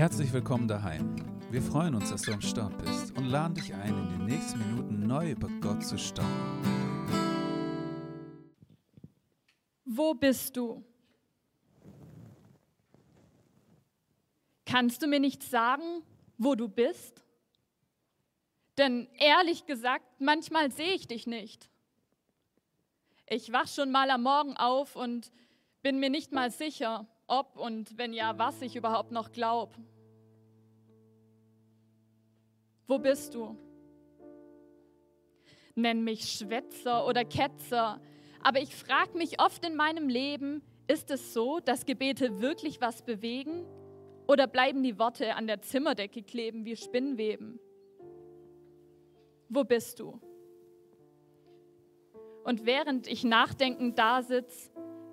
Herzlich willkommen daheim. Wir freuen uns, dass du am Start bist und laden dich ein, in den nächsten Minuten neu über Gott zu staunen. Wo bist du? Kannst du mir nicht sagen, wo du bist? Denn ehrlich gesagt, manchmal sehe ich dich nicht. Ich wach schon mal am Morgen auf und bin mir nicht mal sicher, ob und wenn ja, was ich überhaupt noch glaube. Wo bist du? Nenn mich Schwätzer oder Ketzer, aber ich frage mich oft in meinem Leben, ist es so, dass Gebete wirklich was bewegen oder bleiben die Worte an der Zimmerdecke kleben wie Spinnweben? Wo bist du? Und während ich nachdenkend da sitze,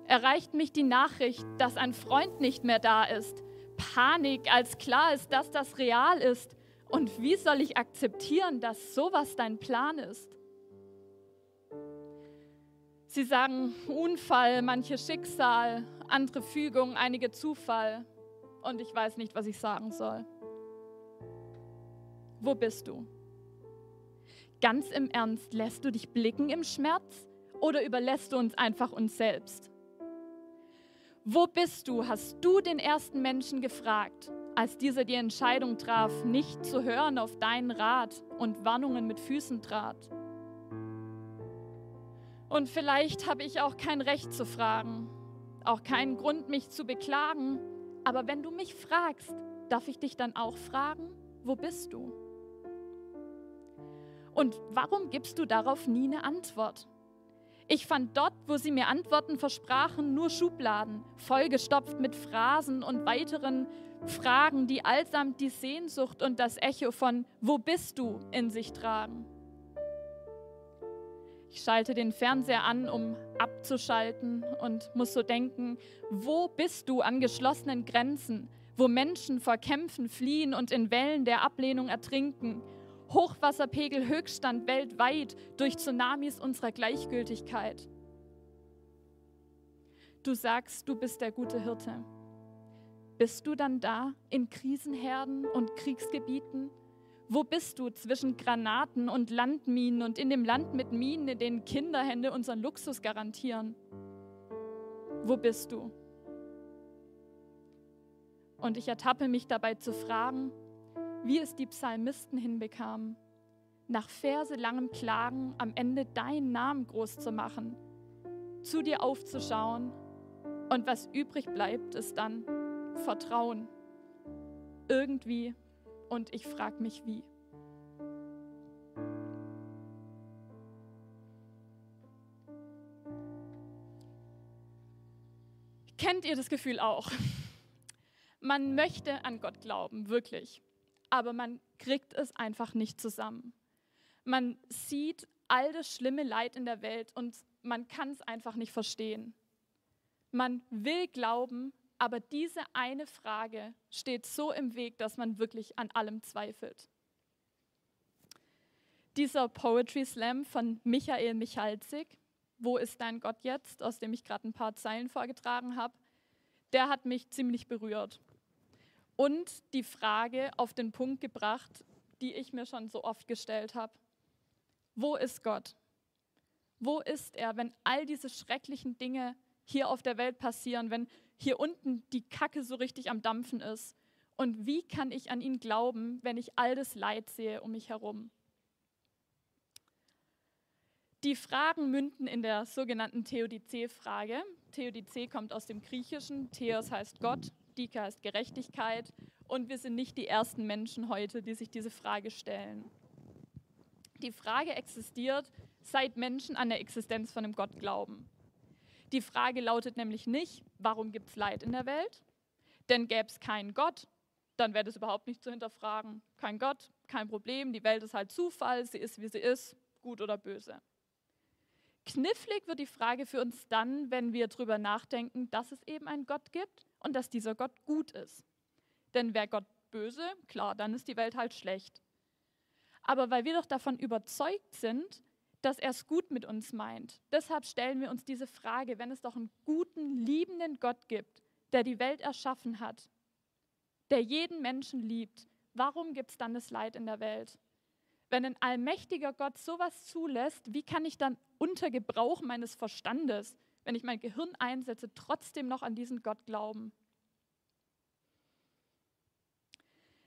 erreicht mich die Nachricht, dass ein Freund nicht mehr da ist. Panik, als klar ist, dass das real ist. Und wie soll ich akzeptieren, dass sowas dein Plan ist? Sie sagen Unfall, manche Schicksal, andere Fügung, einige Zufall. Und ich weiß nicht, was ich sagen soll. Wo bist du? Ganz im Ernst, lässt du dich blicken im Schmerz oder überlässt du uns einfach uns selbst? Wo bist du? Hast du den ersten Menschen gefragt, als dieser die Entscheidung traf, nicht zu hören auf deinen Rat und Warnungen mit Füßen trat? Und vielleicht habe ich auch kein Recht zu fragen, auch keinen Grund, mich zu beklagen. Aber wenn du mich fragst, darf ich dich dann auch fragen, wo bist du? Und warum gibst du darauf nie eine Antwort? Ich fand dort, wo sie mir Antworten versprachen, nur Schubladen, vollgestopft mit Phrasen und weiteren Fragen, die allsamt die Sehnsucht und das Echo von Wo bist du in sich tragen. Ich schalte den Fernseher an, um abzuschalten und muss so denken, wo bist du an geschlossenen Grenzen, wo Menschen vor Kämpfen fliehen und in Wellen der Ablehnung ertrinken, Hochwasserpegel Höchststand weltweit durch Tsunamis unserer Gleichgültigkeit. Du sagst, du bist der gute Hirte. Bist du dann da in Krisenherden und Kriegsgebieten? Wo bist du zwischen Granaten und Landminen und in dem Land mit Minen, in denen Kinderhände unseren Luxus garantieren? Wo bist du? Und ich ertappe mich dabei zu fragen, wie es die Psalmisten hinbekamen, nach verselangem Klagen am Ende deinen Namen groß zu machen, zu dir aufzuschauen und was übrig bleibt, ist dann Vertrauen. Irgendwie und ich frage mich wie. Kennt ihr das Gefühl auch? Man möchte an Gott glauben, wirklich aber man kriegt es einfach nicht zusammen. Man sieht all das schlimme Leid in der Welt und man kann es einfach nicht verstehen. Man will glauben, aber diese eine Frage steht so im Weg, dass man wirklich an allem zweifelt. Dieser Poetry Slam von Michael Michalzig, Wo ist dein Gott jetzt, aus dem ich gerade ein paar Zeilen vorgetragen habe, der hat mich ziemlich berührt und die Frage auf den Punkt gebracht, die ich mir schon so oft gestellt habe. Wo ist Gott? Wo ist er, wenn all diese schrecklichen Dinge hier auf der Welt passieren, wenn hier unten die Kacke so richtig am Dampfen ist? Und wie kann ich an ihn glauben, wenn ich all das Leid sehe um mich herum? Die Fragen münden in der sogenannten Theodizee-Frage. Theodizee kommt aus dem Griechischen, Theos heißt Gott Dika ist Gerechtigkeit und wir sind nicht die ersten Menschen heute, die sich diese Frage stellen. Die Frage existiert, seit Menschen an der Existenz von einem Gott glauben. Die Frage lautet nämlich nicht, warum gibt es Leid in der Welt? Denn gäbe es keinen Gott, dann wäre das überhaupt nicht zu hinterfragen. Kein Gott, kein Problem, die Welt ist halt Zufall, sie ist, wie sie ist, gut oder böse. Knifflig wird die Frage für uns dann, wenn wir darüber nachdenken, dass es eben einen Gott gibt und dass dieser Gott gut ist. Denn wäre Gott böse, klar, dann ist die Welt halt schlecht. Aber weil wir doch davon überzeugt sind, dass er es gut mit uns meint, deshalb stellen wir uns diese Frage, wenn es doch einen guten, liebenden Gott gibt, der die Welt erschaffen hat, der jeden Menschen liebt, warum gibt es dann das Leid in der Welt? Wenn ein allmächtiger Gott sowas zulässt, wie kann ich dann unter Gebrauch meines Verstandes, wenn ich mein Gehirn einsetze, trotzdem noch an diesen Gott glauben?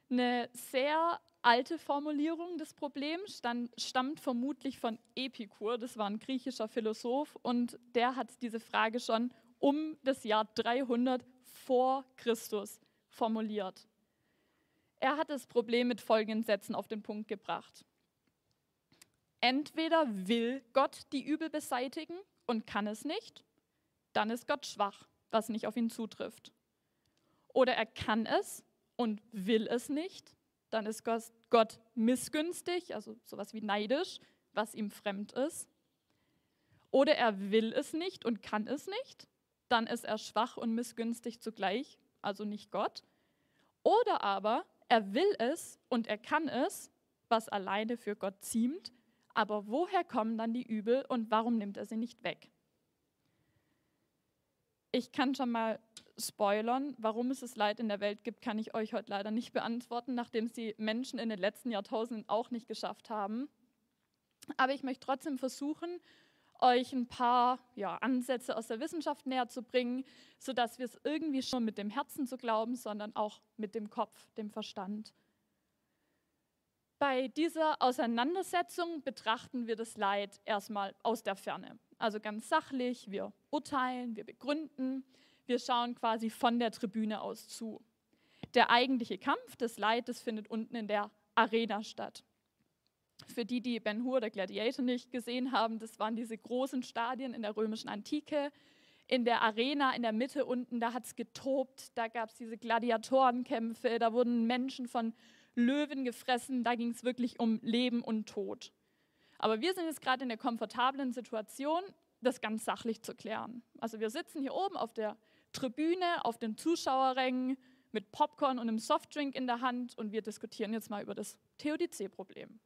Eine sehr alte Formulierung des Problems stammt vermutlich von Epikur, das war ein griechischer Philosoph, und der hat diese Frage schon um das Jahr 300 vor Christus formuliert. Er hat das Problem mit folgenden Sätzen auf den Punkt gebracht. Entweder will Gott die Übel beseitigen und kann es nicht, dann ist Gott schwach, was nicht auf ihn zutrifft. Oder er kann es und will es nicht, dann ist Gott missgünstig, also sowas wie neidisch, was ihm fremd ist. Oder er will es nicht und kann es nicht, dann ist er schwach und missgünstig zugleich, also nicht Gott. Oder aber er will es und er kann es, was alleine für Gott ziemt, aber woher kommen dann die Übel und warum nimmt er sie nicht weg? Ich kann schon mal spoilern, warum es das Leid in der Welt gibt, kann ich euch heute leider nicht beantworten, nachdem sie Menschen in den letzten Jahrtausenden auch nicht geschafft haben. Aber ich möchte trotzdem versuchen, euch ein paar ja, Ansätze aus der Wissenschaft näher zu bringen, sodass wir es irgendwie schon mit dem Herzen zu glauben, sondern auch mit dem Kopf, dem Verstand. Bei dieser Auseinandersetzung betrachten wir das Leid erstmal aus der Ferne. Also ganz sachlich, wir urteilen, wir begründen, wir schauen quasi von der Tribüne aus zu. Der eigentliche Kampf des Leides findet unten in der Arena statt. Für die, die Ben Hur, der Gladiator, nicht gesehen haben, das waren diese großen Stadien in der römischen Antike. In der Arena in der Mitte unten, da hat es getobt, da gab es diese Gladiatorenkämpfe, da wurden Menschen von Löwen gefressen, da ging es wirklich um Leben und Tod. Aber wir sind jetzt gerade in der komfortablen Situation, das ganz sachlich zu klären. Also wir sitzen hier oben auf der Tribüne, auf den Zuschauerrängen mit Popcorn und einem Softdrink in der Hand und wir diskutieren jetzt mal über das Theodizee-Problem.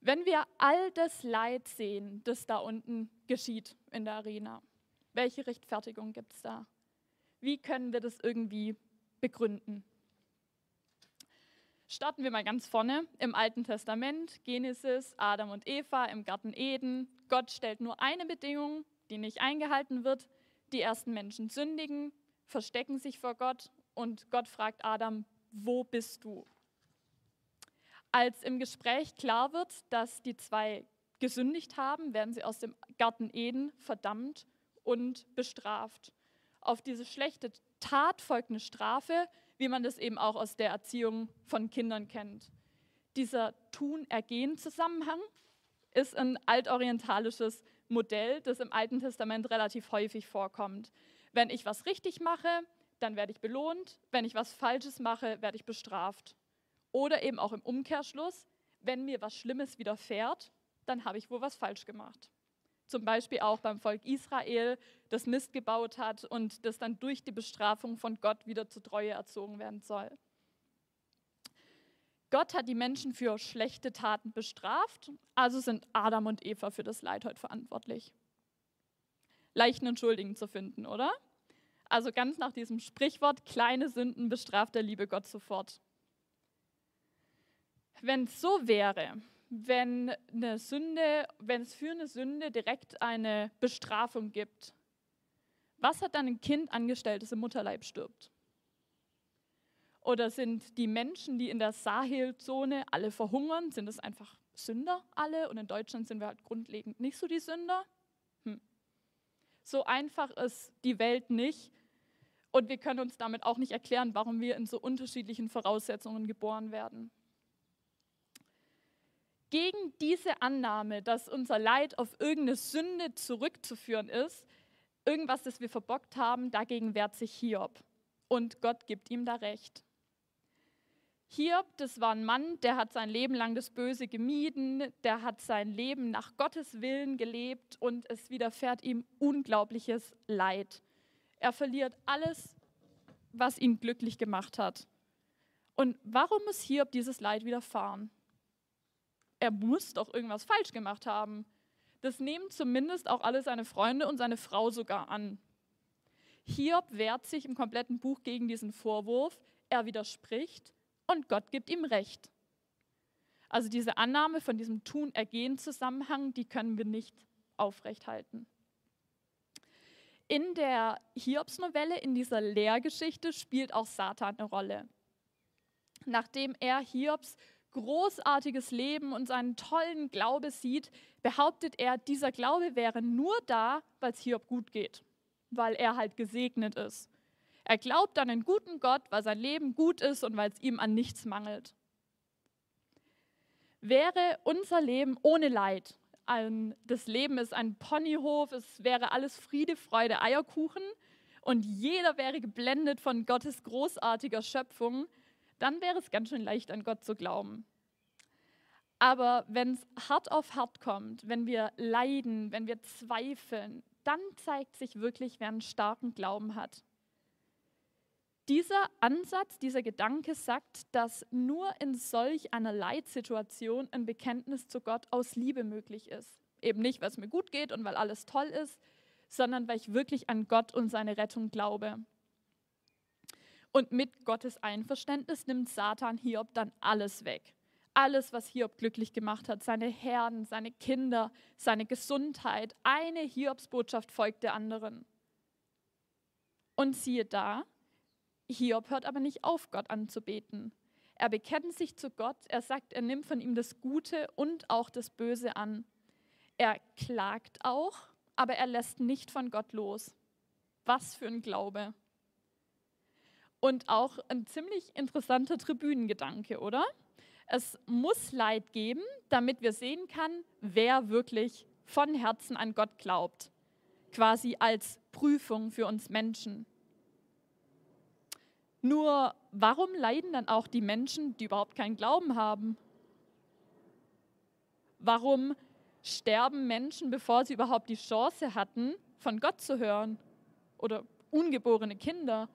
Wenn wir all das Leid sehen, das da unten geschieht in der Arena, welche Rechtfertigung gibt es da? Wie können wir das irgendwie begründen? Starten wir mal ganz vorne im Alten Testament, Genesis, Adam und Eva im Garten Eden. Gott stellt nur eine Bedingung, die nicht eingehalten wird. Die ersten Menschen sündigen, verstecken sich vor Gott und Gott fragt Adam, wo bist du? Als im Gespräch klar wird, dass die zwei gesündigt haben, werden sie aus dem Garten Eden verdammt und bestraft. Auf diese schlechte Tat folgt eine Strafe, wie man das eben auch aus der Erziehung von Kindern kennt. Dieser Tun-Ergehen-Zusammenhang ist ein altorientalisches Modell, das im Alten Testament relativ häufig vorkommt. Wenn ich was richtig mache, dann werde ich belohnt. Wenn ich was Falsches mache, werde ich bestraft. Oder eben auch im Umkehrschluss, wenn mir was Schlimmes widerfährt, dann habe ich wohl was falsch gemacht. Zum Beispiel auch beim Volk Israel, das Mist gebaut hat und das dann durch die Bestrafung von Gott wieder zur Treue erzogen werden soll. Gott hat die Menschen für schlechte Taten bestraft, also sind Adam und Eva für das Leid heute verantwortlich. Leichten und Schuldigen zu finden, oder? Also ganz nach diesem Sprichwort, kleine Sünden bestraft der liebe Gott sofort wenn es so wäre, wenn eine Sünde, wenn es für eine Sünde direkt eine Bestrafung gibt, was hat dann ein Kind angestellt, das im Mutterleib stirbt? Oder sind die Menschen, die in der Sahelzone alle verhungern, sind es einfach Sünder alle? Und in Deutschland sind wir halt grundlegend nicht so die Sünder? Hm. So einfach ist die Welt nicht. Und wir können uns damit auch nicht erklären, warum wir in so unterschiedlichen Voraussetzungen geboren werden gegen diese Annahme, dass unser Leid auf irgendeine Sünde zurückzuführen ist, irgendwas, das wir verbockt haben, dagegen wehrt sich Hiob. Und Gott gibt ihm da recht. Hiob, das war ein Mann, der hat sein Leben lang das Böse gemieden, der hat sein Leben nach Gottes Willen gelebt und es widerfährt ihm unglaubliches Leid. Er verliert alles, was ihn glücklich gemacht hat. Und warum muss Hiob dieses Leid widerfahren? Er muss doch irgendwas falsch gemacht haben. Das nehmen zumindest auch alle seine Freunde und seine Frau sogar an. Hiob wehrt sich im kompletten Buch gegen diesen Vorwurf, er widerspricht und Gott gibt ihm Recht. Also diese Annahme von diesem Tun-Ergehen-Zusammenhang, die können wir nicht aufrechthalten. In der Hiobs-Novelle, in dieser Lehrgeschichte, spielt auch Satan eine Rolle. Nachdem er Hiobs großartiges Leben und seinen tollen Glaube sieht, behauptet er, dieser Glaube wäre nur da, weil es Hiob gut geht, weil er halt gesegnet ist. Er glaubt an einen guten Gott, weil sein Leben gut ist und weil es ihm an nichts mangelt. Wäre unser Leben ohne Leid, das Leben ist ein Ponyhof, es wäre alles Friede, Freude, Eierkuchen und jeder wäre geblendet von Gottes großartiger Schöpfung, dann wäre es ganz schön leicht an Gott zu glauben. Aber wenn es hart auf hart kommt, wenn wir leiden, wenn wir zweifeln, dann zeigt sich wirklich, wer einen starken Glauben hat. Dieser Ansatz, dieser Gedanke sagt, dass nur in solch einer Leitsituation ein Bekenntnis zu Gott aus Liebe möglich ist. Eben nicht, weil es mir gut geht und weil alles toll ist, sondern weil ich wirklich an Gott und seine Rettung glaube. Und mit Gottes Einverständnis nimmt Satan Hiob dann alles weg. Alles, was Hiob glücklich gemacht hat, seine Herden, seine Kinder, seine Gesundheit. Eine Hiobsbotschaft folgt der anderen. Und siehe da, Hiob hört aber nicht auf, Gott anzubeten. Er bekennt sich zu Gott, er sagt, er nimmt von ihm das Gute und auch das Böse an. Er klagt auch, aber er lässt nicht von Gott los. Was für ein Glaube. Und auch ein ziemlich interessanter Tribünengedanke, oder? Es muss Leid geben, damit wir sehen können, wer wirklich von Herzen an Gott glaubt. Quasi als Prüfung für uns Menschen. Nur warum leiden dann auch die Menschen, die überhaupt keinen Glauben haben? Warum sterben Menschen, bevor sie überhaupt die Chance hatten, von Gott zu hören? Oder ungeborene Kinder?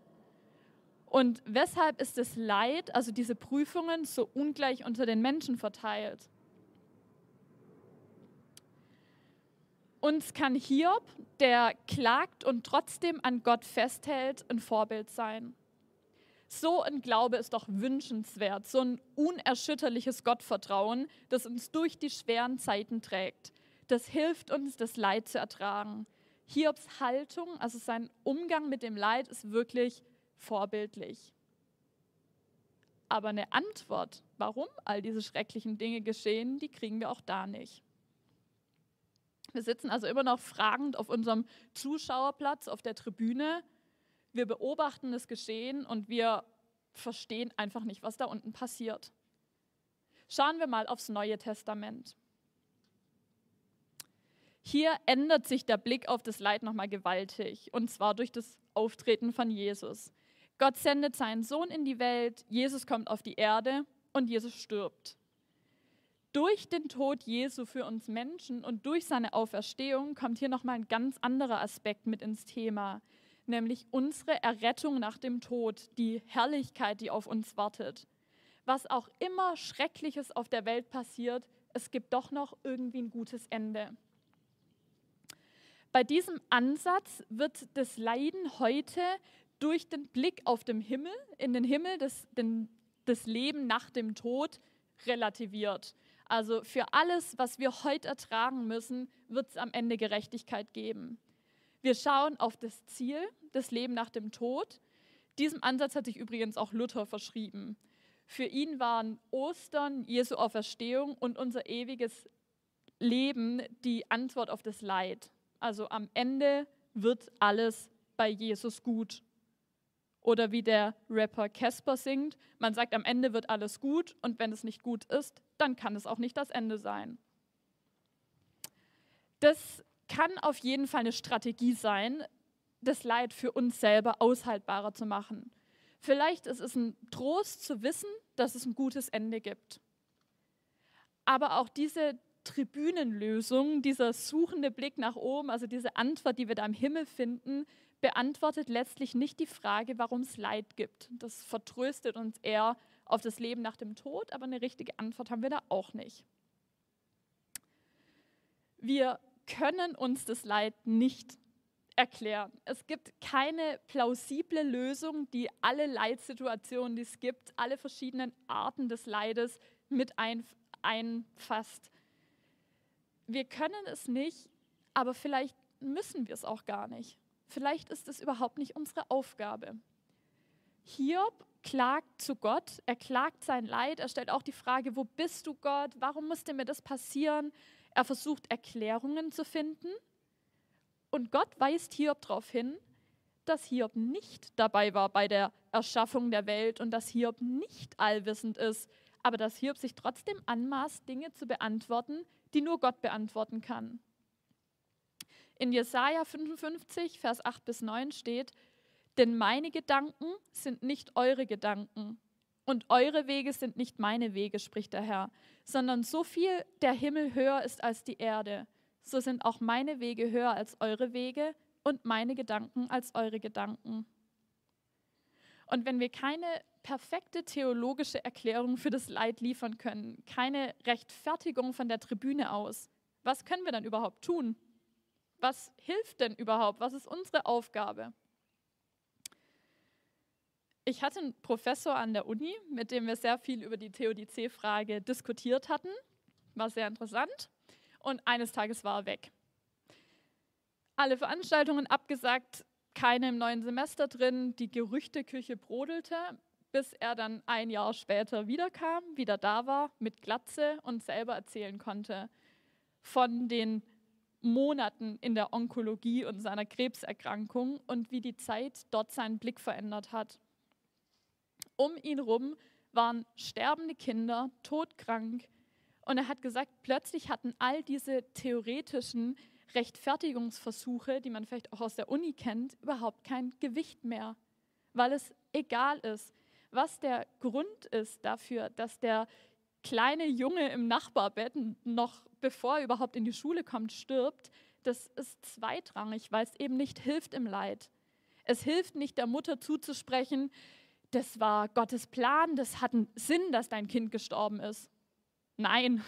Und weshalb ist das Leid, also diese Prüfungen, so ungleich unter den Menschen verteilt? Uns kann Hiob, der klagt und trotzdem an Gott festhält, ein Vorbild sein. So ein Glaube ist doch wünschenswert, so ein unerschütterliches Gottvertrauen, das uns durch die schweren Zeiten trägt. Das hilft uns, das Leid zu ertragen. Hiobs Haltung, also sein Umgang mit dem Leid, ist wirklich vorbildlich. Aber eine Antwort, warum all diese schrecklichen Dinge geschehen, die kriegen wir auch da nicht. Wir sitzen also immer noch fragend auf unserem Zuschauerplatz auf der Tribüne wir beobachten das Geschehen und wir verstehen einfach nicht, was da unten passiert. Schauen wir mal aufs Neue Testament. Hier ändert sich der Blick auf das Leid nochmal gewaltig, und zwar durch das Auftreten von Jesus. Gott sendet seinen Sohn in die Welt, Jesus kommt auf die Erde und Jesus stirbt. Durch den Tod Jesu für uns Menschen und durch seine Auferstehung kommt hier nochmal ein ganz anderer Aspekt mit ins Thema nämlich unsere Errettung nach dem Tod, die Herrlichkeit, die auf uns wartet. Was auch immer Schreckliches auf der Welt passiert, es gibt doch noch irgendwie ein gutes Ende. Bei diesem Ansatz wird das Leiden heute durch den Blick auf den Himmel, in den Himmel, das, den, das Leben nach dem Tod relativiert. Also für alles, was wir heute ertragen müssen, wird es am Ende Gerechtigkeit geben. Wir schauen auf das Ziel, das Leben nach dem Tod. Diesem Ansatz hat sich übrigens auch Luther verschrieben. Für ihn waren Ostern, Jesu Auferstehung und unser ewiges Leben die Antwort auf das Leid. Also am Ende wird alles bei Jesus gut. Oder wie der Rapper Casper singt, man sagt, am Ende wird alles gut und wenn es nicht gut ist, dann kann es auch nicht das Ende sein. Das kann auf jeden Fall eine Strategie sein, das Leid für uns selber aushaltbarer zu machen. Vielleicht ist es ein Trost zu wissen, dass es ein gutes Ende gibt. Aber auch diese Tribünenlösung, dieser suchende Blick nach oben, also diese Antwort, die wir da im Himmel finden, beantwortet letztlich nicht die Frage, warum es Leid gibt. Das vertröstet uns eher auf das Leben nach dem Tod, aber eine richtige Antwort haben wir da auch nicht. Wir können uns das Leid nicht erklären. Es gibt keine plausible Lösung, die alle Leitsituationen, die es gibt, alle verschiedenen Arten des Leides mit einfasst. Wir können es nicht, aber vielleicht müssen wir es auch gar nicht. Vielleicht ist es überhaupt nicht unsere Aufgabe. Hiob klagt zu Gott, er klagt sein Leid, er stellt auch die Frage, wo bist du Gott, warum musste mir das passieren? Er versucht Erklärungen zu finden und Gott weist Hiob darauf hin, dass Hiob nicht dabei war bei der Erschaffung der Welt und dass Hiob nicht allwissend ist, aber dass Hiob sich trotzdem anmaßt, Dinge zu beantworten, die nur Gott beantworten kann. In Jesaja 55, Vers 8 bis 9 steht: Denn meine Gedanken sind nicht eure Gedanken und eure Wege sind nicht meine Wege, spricht der Herr, sondern so viel der Himmel höher ist als die Erde so sind auch meine Wege höher als eure Wege und meine Gedanken als eure Gedanken. Und wenn wir keine perfekte theologische Erklärung für das Leid liefern können, keine Rechtfertigung von der Tribüne aus, was können wir dann überhaupt tun? Was hilft denn überhaupt? Was ist unsere Aufgabe? Ich hatte einen Professor an der Uni, mit dem wir sehr viel über die Theodizee-Frage diskutiert hatten. War sehr interessant und eines Tages war er weg. Alle Veranstaltungen abgesagt, keine im neuen Semester drin, die Gerüchteküche brodelte, bis er dann ein Jahr später wiederkam, wieder da war, mit Glatze und selber erzählen konnte von den Monaten in der Onkologie und seiner Krebserkrankung und wie die Zeit dort seinen Blick verändert hat. Um ihn herum waren sterbende Kinder, todkrank, und er hat gesagt, plötzlich hatten all diese theoretischen Rechtfertigungsversuche, die man vielleicht auch aus der Uni kennt, überhaupt kein Gewicht mehr, weil es egal ist, was der Grund ist dafür, dass der kleine Junge im Nachbarbett noch bevor er überhaupt in die Schule kommt, stirbt, das ist zweitrangig, weil es eben nicht hilft im Leid. Es hilft nicht der Mutter zuzusprechen, das war Gottes Plan, das hat einen Sinn, dass dein Kind gestorben ist. Nein,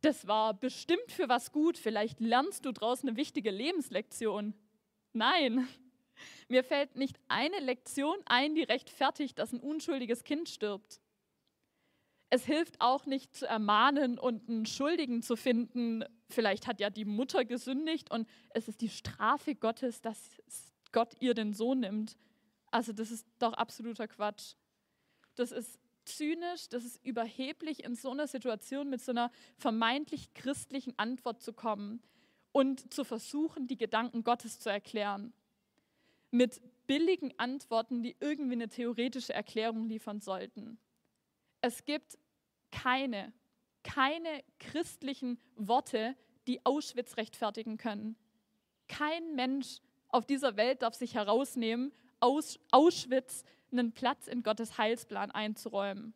das war bestimmt für was gut. Vielleicht lernst du daraus eine wichtige Lebenslektion. Nein, mir fällt nicht eine Lektion ein, die rechtfertigt, dass ein unschuldiges Kind stirbt. Es hilft auch nicht zu ermahnen und einen Schuldigen zu finden. Vielleicht hat ja die Mutter gesündigt und es ist die Strafe Gottes, dass Gott ihr den Sohn nimmt. Also das ist doch absoluter Quatsch. Das ist zynisch, das ist überheblich, in so einer Situation mit so einer vermeintlich christlichen Antwort zu kommen und zu versuchen, die Gedanken Gottes zu erklären. Mit billigen Antworten, die irgendwie eine theoretische Erklärung liefern sollten. Es gibt keine, keine christlichen Worte, die Auschwitz rechtfertigen können. Kein Mensch auf dieser Welt darf sich herausnehmen, Auschwitz einen Platz in Gottes Heilsplan einzuräumen.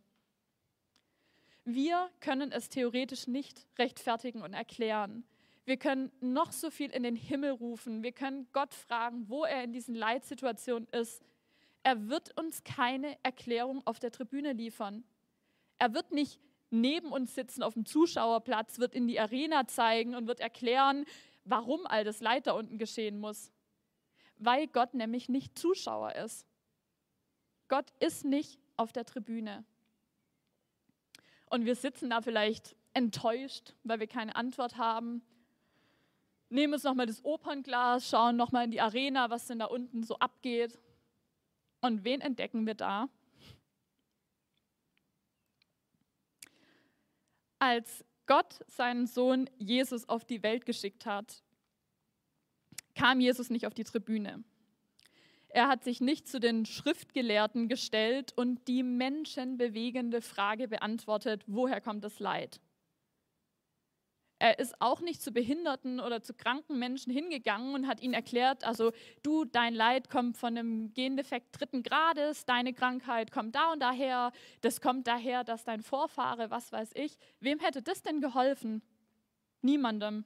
Wir können es theoretisch nicht rechtfertigen und erklären. Wir können noch so viel in den Himmel rufen. Wir können Gott fragen, wo er in diesen Leitsituationen ist. Er wird uns keine Erklärung auf der Tribüne liefern. Er wird nicht neben uns sitzen auf dem Zuschauerplatz, wird in die Arena zeigen und wird erklären, warum all das Leid da unten geschehen muss. Weil Gott nämlich nicht Zuschauer ist. Gott ist nicht auf der Tribüne. Und wir sitzen da vielleicht enttäuscht, weil wir keine Antwort haben. Nehmen uns nochmal das Opernglas, schauen nochmal in die Arena, was denn da unten so abgeht. Und wen entdecken wir da? Als Gott seinen Sohn Jesus auf die Welt geschickt hat, kam Jesus nicht auf die Tribüne. Er hat sich nicht zu den Schriftgelehrten gestellt und die menschenbewegende Frage beantwortet, woher kommt das Leid? Er ist auch nicht zu behinderten oder zu kranken Menschen hingegangen und hat ihnen erklärt, also du, dein Leid kommt von einem Gendefekt dritten Grades, deine Krankheit kommt da und daher, das kommt daher, dass dein Vorfahre, was weiß ich. Wem hätte das denn geholfen? Niemandem.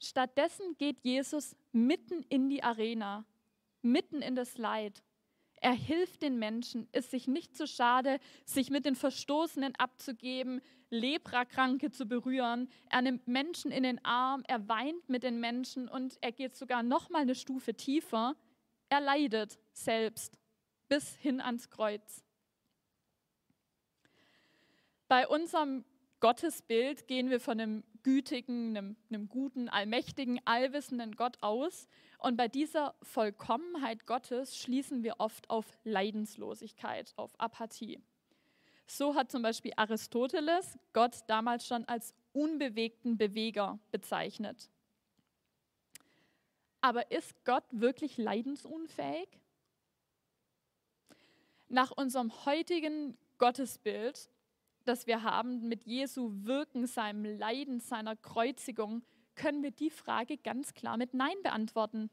Stattdessen geht Jesus mitten in die Arena mitten in das Leid. Er hilft den Menschen, ist sich nicht zu schade, sich mit den Verstoßenen abzugeben, Leprakranke zu berühren. Er nimmt Menschen in den Arm, er weint mit den Menschen und er geht sogar noch mal eine Stufe tiefer. Er leidet selbst bis hin ans Kreuz. Bei unserem Gottesbild gehen wir von einem gütigen, einem, einem guten, allmächtigen, allwissenden Gott aus. Und bei dieser Vollkommenheit Gottes schließen wir oft auf Leidenslosigkeit, auf Apathie. So hat zum Beispiel Aristoteles Gott damals schon als unbewegten Beweger bezeichnet. Aber ist Gott wirklich leidensunfähig? Nach unserem heutigen Gottesbild das wir haben mit Jesu Wirken, seinem Leiden, seiner Kreuzigung, können wir die Frage ganz klar mit Nein beantworten.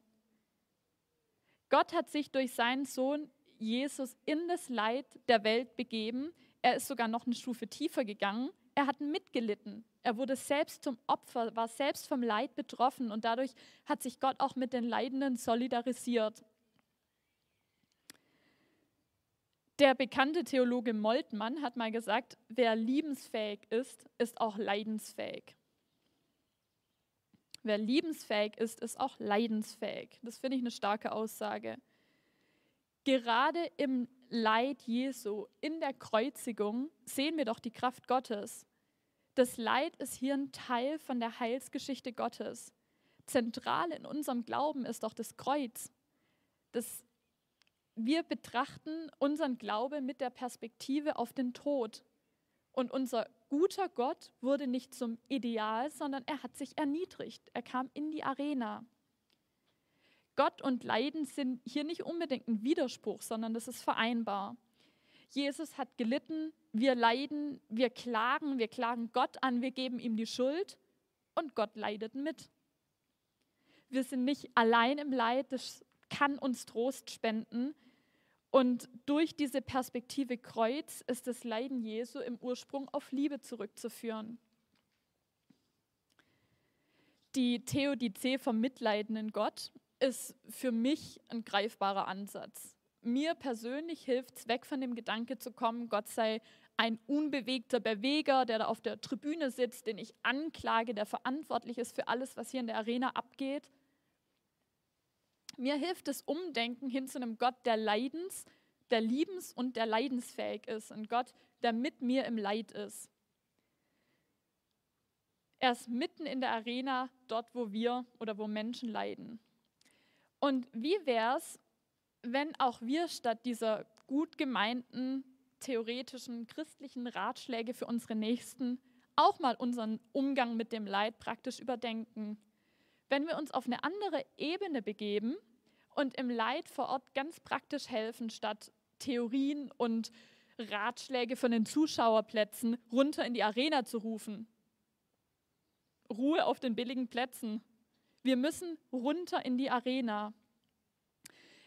Gott hat sich durch seinen Sohn Jesus in das Leid der Welt begeben. Er ist sogar noch eine Stufe tiefer gegangen. Er hat mitgelitten. Er wurde selbst zum Opfer, war selbst vom Leid betroffen und dadurch hat sich Gott auch mit den Leidenden solidarisiert. Der bekannte Theologe Moltmann hat mal gesagt, wer liebensfähig ist, ist auch leidensfähig. Wer liebensfähig ist, ist auch leidensfähig. Das finde ich eine starke Aussage. Gerade im Leid Jesu, in der Kreuzigung, sehen wir doch die Kraft Gottes. Das Leid ist hier ein Teil von der Heilsgeschichte Gottes. Zentral in unserem Glauben ist doch das Kreuz. Das wir betrachten unseren Glaube mit der Perspektive auf den Tod. Und unser guter Gott wurde nicht zum Ideal, sondern er hat sich erniedrigt. Er kam in die Arena. Gott und Leiden sind hier nicht unbedingt ein Widerspruch, sondern das ist vereinbar. Jesus hat gelitten, wir leiden, wir klagen, wir klagen Gott an, wir geben ihm die Schuld und Gott leidet mit. Wir sind nicht allein im Leid, das kann uns Trost spenden, und durch diese Perspektive Kreuz ist das Leiden Jesu im Ursprung auf Liebe zurückzuführen. Die Theodizee vom mitleidenden Gott ist für mich ein greifbarer Ansatz. Mir persönlich hilft es, weg von dem Gedanke zu kommen, Gott sei ein unbewegter Beweger, der da auf der Tribüne sitzt, den ich anklage, der verantwortlich ist für alles, was hier in der Arena abgeht, mir hilft das Umdenken hin zu einem Gott, der leidens, der liebens- und der leidensfähig ist. Ein Gott, der mit mir im Leid ist. Er ist mitten in der Arena, dort, wo wir oder wo Menschen leiden. Und wie wäre es, wenn auch wir statt dieser gut gemeinten, theoretischen, christlichen Ratschläge für unsere Nächsten auch mal unseren Umgang mit dem Leid praktisch überdenken? Wenn wir uns auf eine andere Ebene begeben und im Leid vor Ort ganz praktisch helfen, statt Theorien und Ratschläge von den Zuschauerplätzen runter in die Arena zu rufen. Ruhe auf den billigen Plätzen. Wir müssen runter in die Arena.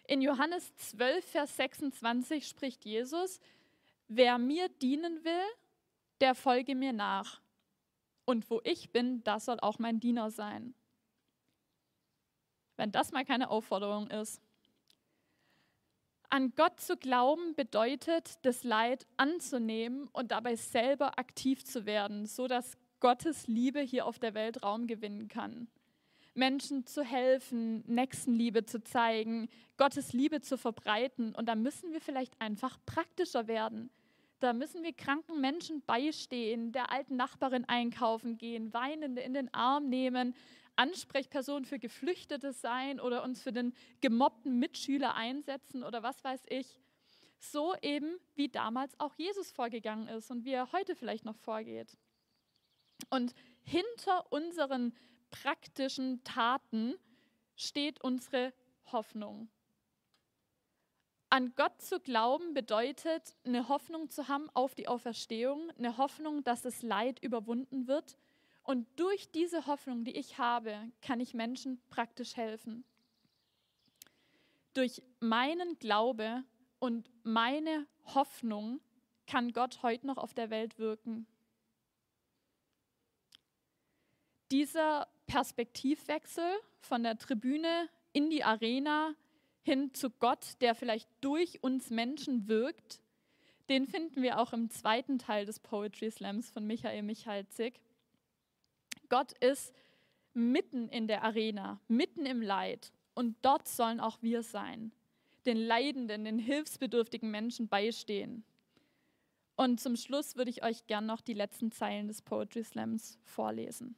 In Johannes 12, Vers 26 spricht Jesus, wer mir dienen will, der folge mir nach. Und wo ich bin, das soll auch mein Diener sein. Wenn das mal keine Aufforderung ist. An Gott zu glauben bedeutet, das Leid anzunehmen und dabei selber aktiv zu werden, so dass Gottes Liebe hier auf der Welt Raum gewinnen kann. Menschen zu helfen, Nächstenliebe zu zeigen, Gottes Liebe zu verbreiten. Und da müssen wir vielleicht einfach praktischer werden. Da müssen wir kranken Menschen beistehen, der alten Nachbarin einkaufen gehen, Weinende in den Arm nehmen, Ansprechperson für Geflüchtete sein oder uns für den gemobbten Mitschüler einsetzen oder was weiß ich. So eben, wie damals auch Jesus vorgegangen ist und wie er heute vielleicht noch vorgeht. Und hinter unseren praktischen Taten steht unsere Hoffnung. An Gott zu glauben bedeutet, eine Hoffnung zu haben auf die Auferstehung, eine Hoffnung, dass das Leid überwunden wird und durch diese Hoffnung, die ich habe, kann ich Menschen praktisch helfen. Durch meinen Glaube und meine Hoffnung kann Gott heute noch auf der Welt wirken. Dieser Perspektivwechsel von der Tribüne in die Arena hin zu Gott, der vielleicht durch uns Menschen wirkt, den finden wir auch im zweiten Teil des Poetry Slams von Michael Michalzig. Gott ist mitten in der Arena, mitten im Leid. Und dort sollen auch wir sein, den leidenden, den hilfsbedürftigen Menschen beistehen. Und zum Schluss würde ich euch gern noch die letzten Zeilen des Poetry Slams vorlesen.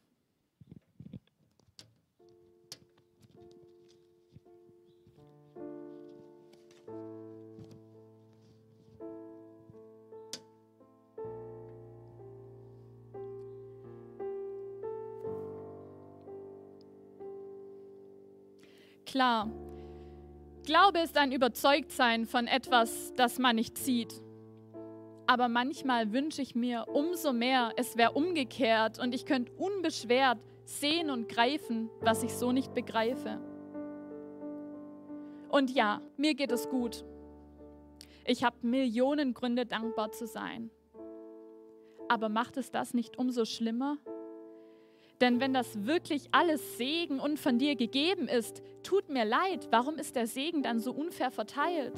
Klar, Glaube ist ein Überzeugtsein von etwas, das man nicht sieht. Aber manchmal wünsche ich mir umso mehr, es wäre umgekehrt und ich könnte unbeschwert sehen und greifen, was ich so nicht begreife. Und ja, mir geht es gut. Ich habe Millionen Gründe, dankbar zu sein. Aber macht es das nicht umso schlimmer? Denn wenn das wirklich alles Segen und von dir gegeben ist, tut mir leid, warum ist der Segen dann so unfair verteilt?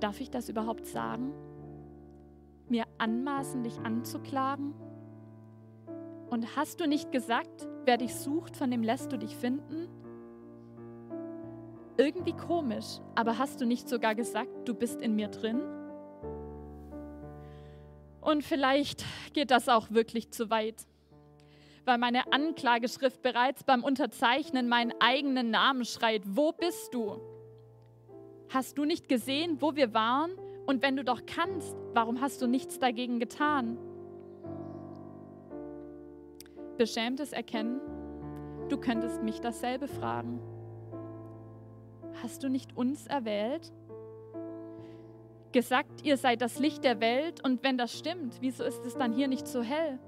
Darf ich das überhaupt sagen? Mir anmaßen, dich anzuklagen? Und hast du nicht gesagt, wer dich sucht, von dem lässt du dich finden? Irgendwie komisch, aber hast du nicht sogar gesagt, du bist in mir drin? Und vielleicht geht das auch wirklich zu weit, weil meine Anklageschrift bereits beim Unterzeichnen meinen eigenen Namen schreit. Wo bist du? Hast du nicht gesehen, wo wir waren? Und wenn du doch kannst, warum hast du nichts dagegen getan? Beschämtes Erkennen, du könntest mich dasselbe fragen. Hast du nicht uns erwählt? Gesagt, ihr seid das Licht der Welt und wenn das stimmt, wieso ist es dann hier nicht so hell?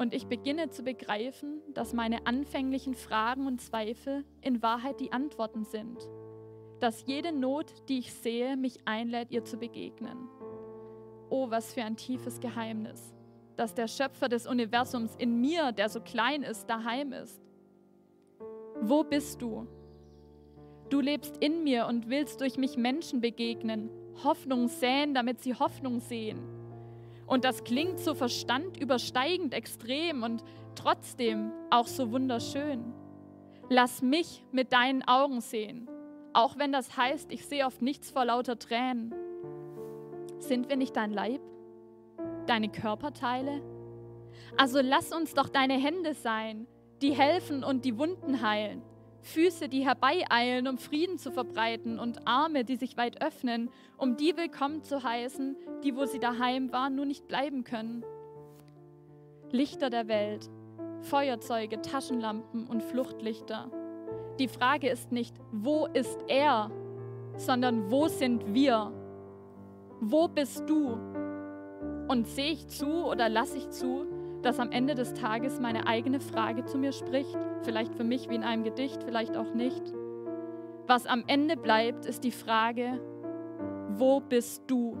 Und ich beginne zu begreifen, dass meine anfänglichen Fragen und Zweifel in Wahrheit die Antworten sind. Dass jede Not, die ich sehe, mich einlädt, ihr zu begegnen. Oh, was für ein tiefes Geheimnis, dass der Schöpfer des Universums in mir, der so klein ist, daheim ist. Wo bist du? Du lebst in mir und willst durch mich Menschen begegnen, Hoffnung säen, damit sie Hoffnung sehen und das klingt so verstandübersteigend extrem und trotzdem auch so wunderschön. Lass mich mit deinen Augen sehen, auch wenn das heißt, ich sehe oft nichts vor lauter Tränen. Sind wir nicht dein Leib, deine Körperteile? Also lass uns doch deine Hände sein, die helfen und die Wunden heilen. Füße, die herbeieilen, um Frieden zu verbreiten und Arme, die sich weit öffnen, um die willkommen zu heißen, die, wo sie daheim waren, nur nicht bleiben können. Lichter der Welt, Feuerzeuge, Taschenlampen und Fluchtlichter. Die Frage ist nicht, wo ist er, sondern wo sind wir? Wo bist du? Und sehe ich zu oder lasse ich zu, dass am Ende des Tages meine eigene Frage zu mir spricht, vielleicht für mich wie in einem Gedicht, vielleicht auch nicht. Was am Ende bleibt, ist die Frage, wo bist du?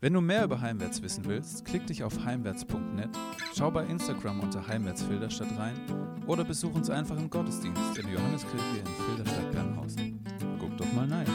Wenn du mehr über Heimwärts wissen willst, klick dich auf heimwärts.net, schau bei Instagram unter Heimwärts rein oder besuch uns einfach im Gottesdienst in Johanneskirche in Filderstadt-Bernhausen. Guck doch mal rein.